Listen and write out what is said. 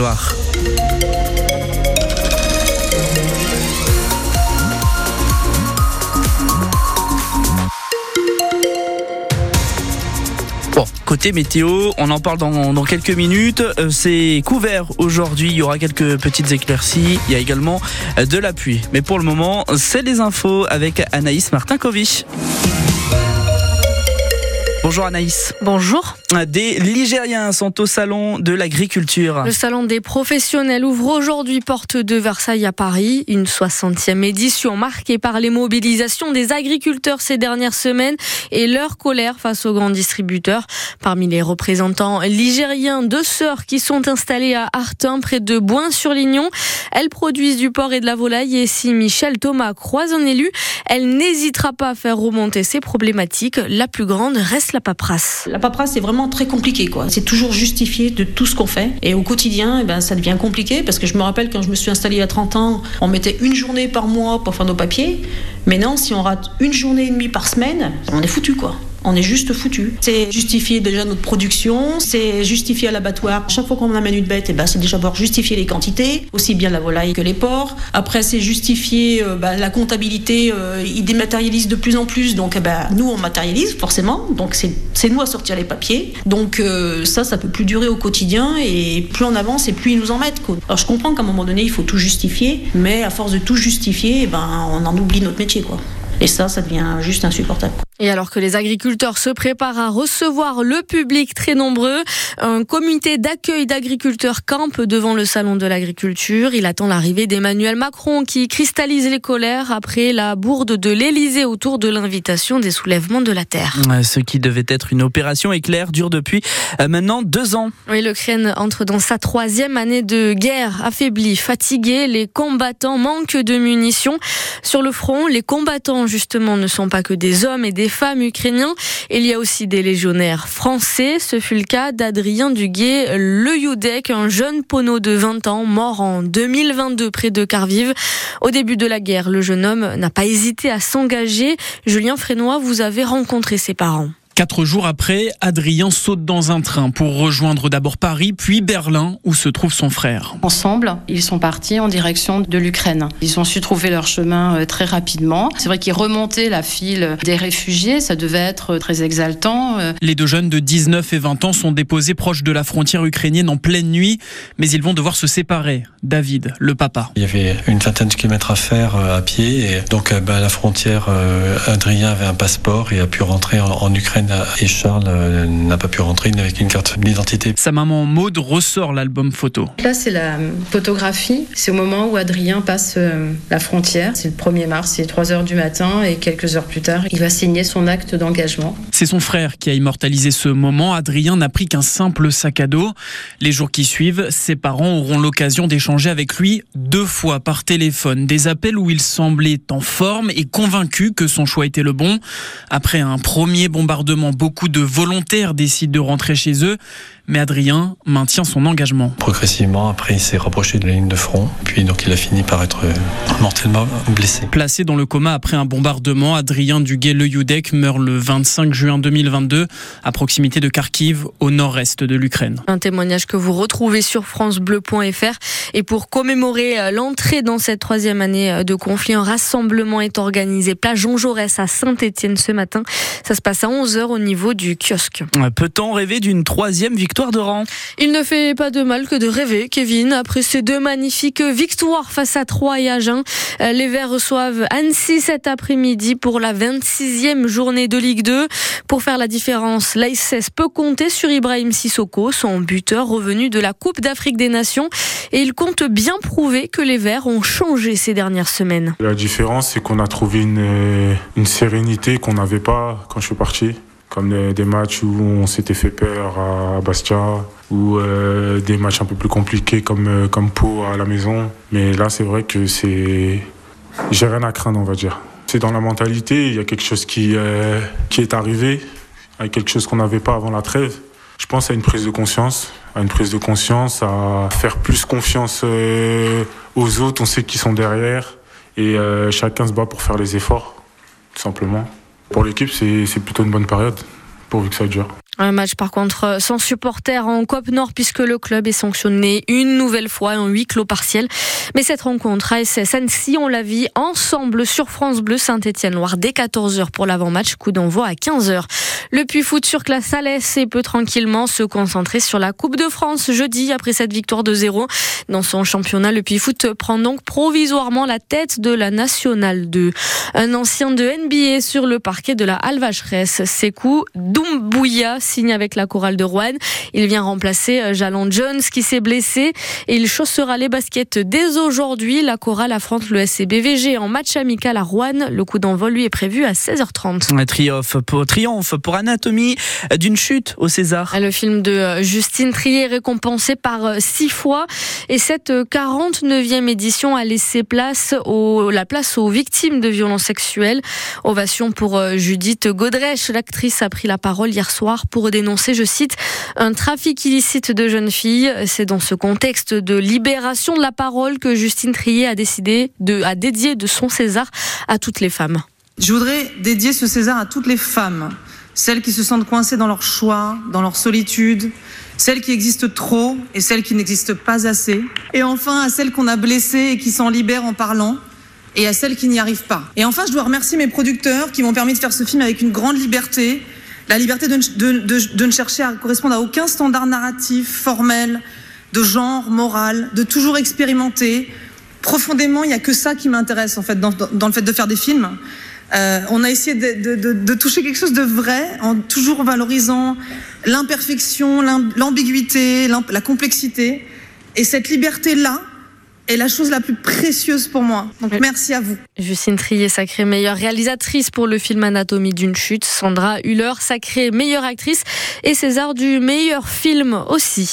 Bon, côté météo, on en parle dans, quelques minutes. Euh, C'est couvert aujourd'hui, il y aura quelques petites éclaircies. Il y a également euh, de la pluie. Mais pour le moment, c'est les infos avec Anaïs Martin-Covich. Bonjour Anaïs. Bonjour. Des Ligériens sont au salon de l'agriculture. Le salon des professionnels ouvre aujourd'hui porte de Versailles à Paris. Une 60e édition marquée par les mobilisations des agriculteurs ces dernières semaines et leur colère face aux grands distributeurs. Parmi les représentants ligériens, deux sœurs qui sont installées à Artin, près de Boin-sur-Lignon. Elles produisent du porc et de la volaille et si Michel Thomas croise un élu, elle n'hésitera pas à faire remonter ces problématiques. La plus grande reste la paperasse. La paperasse, c'est vraiment très compliqué, quoi. C'est toujours justifié de tout ce qu'on fait. Et au quotidien, eh ben, ça devient compliqué parce que je me rappelle quand je me suis installée il y a 30 ans, on mettait une journée par mois pour faire nos papiers. Maintenant, si on rate une journée et demie par semaine, on est foutu, quoi. On est juste foutu. C'est justifier déjà notre production, c'est justifier à l'abattoir. Chaque fois qu'on amène une bête, eh ben, c'est déjà pour justifier les quantités, aussi bien la volaille que les porcs. Après, c'est justifier euh, bah, la comptabilité. Euh, ils dématérialisent de plus en plus, donc eh ben, nous, on matérialise forcément. Donc c'est nous à sortir les papiers. Donc euh, ça, ça peut plus durer au quotidien et plus on avance et plus ils nous en mettent. Quoi. Alors je comprends qu'à un moment donné, il faut tout justifier, mais à force de tout justifier, eh ben, on en oublie notre métier. Quoi. Et ça, ça devient juste insupportable. Et alors que les agriculteurs se préparent à recevoir le public très nombreux, un comité d'accueil d'agriculteurs campe devant le salon de l'agriculture. Il attend l'arrivée d'Emmanuel Macron qui cristallise les colères après la bourde de l'Elysée autour de l'invitation des soulèvements de la terre. Ce qui devait être une opération éclair dure depuis euh, maintenant deux ans. Oui, l'Ukraine entre dans sa troisième année de guerre, affaiblie, fatiguée. Les combattants manquent de munitions. Sur le front, les combattants justement ne sont pas que des hommes et des femmes ukrainiens. Il y a aussi des légionnaires français. Ce fut le cas d'Adrien Duguay, le Youdek, un jeune poneau de 20 ans, mort en 2022 près de Kharkiv. Au début de la guerre, le jeune homme n'a pas hésité à s'engager. Julien Frénois, vous avez rencontré ses parents. Quatre jours après, Adrien saute dans un train pour rejoindre d'abord Paris, puis Berlin, où se trouve son frère. Ensemble, ils sont partis en direction de l'Ukraine. Ils ont su trouver leur chemin euh, très rapidement. C'est vrai qu'ils remontaient la file des réfugiés, ça devait être très exaltant. euh. Les deux jeunes de 19 et 20 ans sont déposés proches de la frontière ukrainienne en pleine nuit, mais ils vont devoir se séparer. David, le papa. Il y avait une vingtaine de kilomètres à faire euh, à pied. Et donc, euh, bah, à la frontière, euh, Adrien avait un passeport et a pu rentrer en, en Et Charles euh, n'a pas pu rentrer avec une carte d'identité. Sa maman Maude ressort l'album photo. Là, c'est la photographie. C'est au moment où Adrien passe euh, la frontière. C'est le 1er mars, c'est 3 heures du matin. Et quelques heures plus tard, il va signer son acte d'engagement. C'est son frère qui a immortalisé ce moment. Adrien n'a pris qu'un simple sac à dos. Les jours qui suivent, ses parents auront l'occasion d'échanger avec lui deux fois par téléphone. Des appels où il semblait en forme et convaincu que son choix était le bon. Après un premier bombardement, beaucoup de volontaires décident de rentrer chez eux. Mais Adrien maintient son engagement. Progressivement, après, il s'est rapproché de la ligne de front. Puis, donc, il a fini par être euh, mortellement blessé. Placé dans le coma après un bombardement, Adrien Duguay-Le Youdek meurt le 25 juin 2022 à proximité de Kharkiv, au nord-est de l'Ukraine. Un témoignage que vous retrouvez sur francebleu.fr. Et pour commémorer euh, l'entrée dans cette troisième année euh, de conflit, un rassemblement est organisé place Jean Jaurès à Saint-Étienne ce matin. Ça se passe à 11h au niveau du kiosque. Peut-on rêver d'une troisième victoire? De rang Il ne fait pas de mal que de rêver, Kevin, après ces deux magnifiques victoires face à Troyes et Agen. Euh, Les Verts reçoivent Annecy cet après-midi pour la 26e journée de Ligue 2. Pour faire la différence, l'AISS peut compter sur Ibrahim Sissoko, son buteur revenu de la Coupe d'Afrique des Nations. Et il compte bien prouver que les Verts ont changé ces dernières semaines. La différence, c'est qu'on a trouvé une, euh, une sérénité qu'on n'avait pas quand je suis parti. Des, matchs où on s'était fait peur à Bastia, ou euh, des matchs un peu plus compliqués comme, euh, comme Pau à la maison. Mais là, c'est vrai que c'est. J'ai rien à craindre, on va dire. C'est dans la mentalité, il y a quelque chose qui, euh, qui est arrivé, avec quelque chose qu'on n'avait pas avant la trêve. Je pense à une prise de conscience, à une prise de conscience, à faire plus confiance aux autres, on sait qu'ils sont derrière, et chacun se bat pour faire les efforts, tout simplement. Pour l'équipe, c'est plutôt une bonne période, pourvu que ça dure. Un match par contre sans supporters en COP Nord puisque le club est sanctionné une nouvelle fois en huis clos partiel. Mais cette rencontre ASS Annecy, on la vit ensemble sur France Bleu Saint-Étienne-Loire dès 14h pour l'avant-match, coup d'envoi à 15h. Le Puy Foot sur classe Alès et peut tranquillement se concentrer sur la Coupe de France jeudi après cette victoire de 0. Dans son championnat, le Puy Foot prend donc provisoirement la tête de la Nationale 2. Un ancien de NBA sur le parquet de la Alvacheresse, Sekou Doumbouya signe avec la chorale de Rouen. Il vient remplacer euh, Jalan Jones qui s'est blessé et il chaussera les baskets dès aujourd'hui. La chorale affronte le SCBVG en match amical à Rouen. Le coup d'envoi lui est prévu à 16h30. Un triomphe pour, triomphe pour Anatomie d'une chute au César. Le film de euh, Justine Trier récompensé par euh, six fois et cette 49e édition a laissé place au, la place aux victimes de violences sexuelles. Ovation pour Judith Godrèche. L'actrice a pris la parole hier soir pour pour dénoncer, je cite, un trafic illicite de jeunes filles. C'est dans ce contexte de libération de la parole que Justine Trier a décidé de, à dédier de son César à toutes les femmes. Je voudrais dédier ce César à toutes les femmes, celles qui se sentent coincées dans leur choix, dans leur solitude, celles qui existent trop et celles qui n'existent pas assez, et enfin à celles qu'on a blessées et qui s'en libèrent en parlant, et à celles qui n'y arrivent pas. Et enfin, je dois remercier mes producteurs qui m'ont permis de faire ce film avec une grande liberté, la liberté de, ne chercher à correspondre à aucun standard narratif, formel, de genre, moral, de toujours expérimenter. Profondément, il n'y a que ça qui m'intéresse en fait dans, le fait de faire des films. Euh, on a essayé de, de, toucher quelque chose de vrai en toujours valorisant l'imperfection, l'ambiguïté, la complexité. Et cette liberté-là, est la chose la plus précieuse pour moi. Donc merci à vous. Justine Trier, sacrée meilleure réalisatrice pour le film Anatomie d'une chute. Sandra Huller, sacrée meilleure actrice. Et César du meilleur film aussi.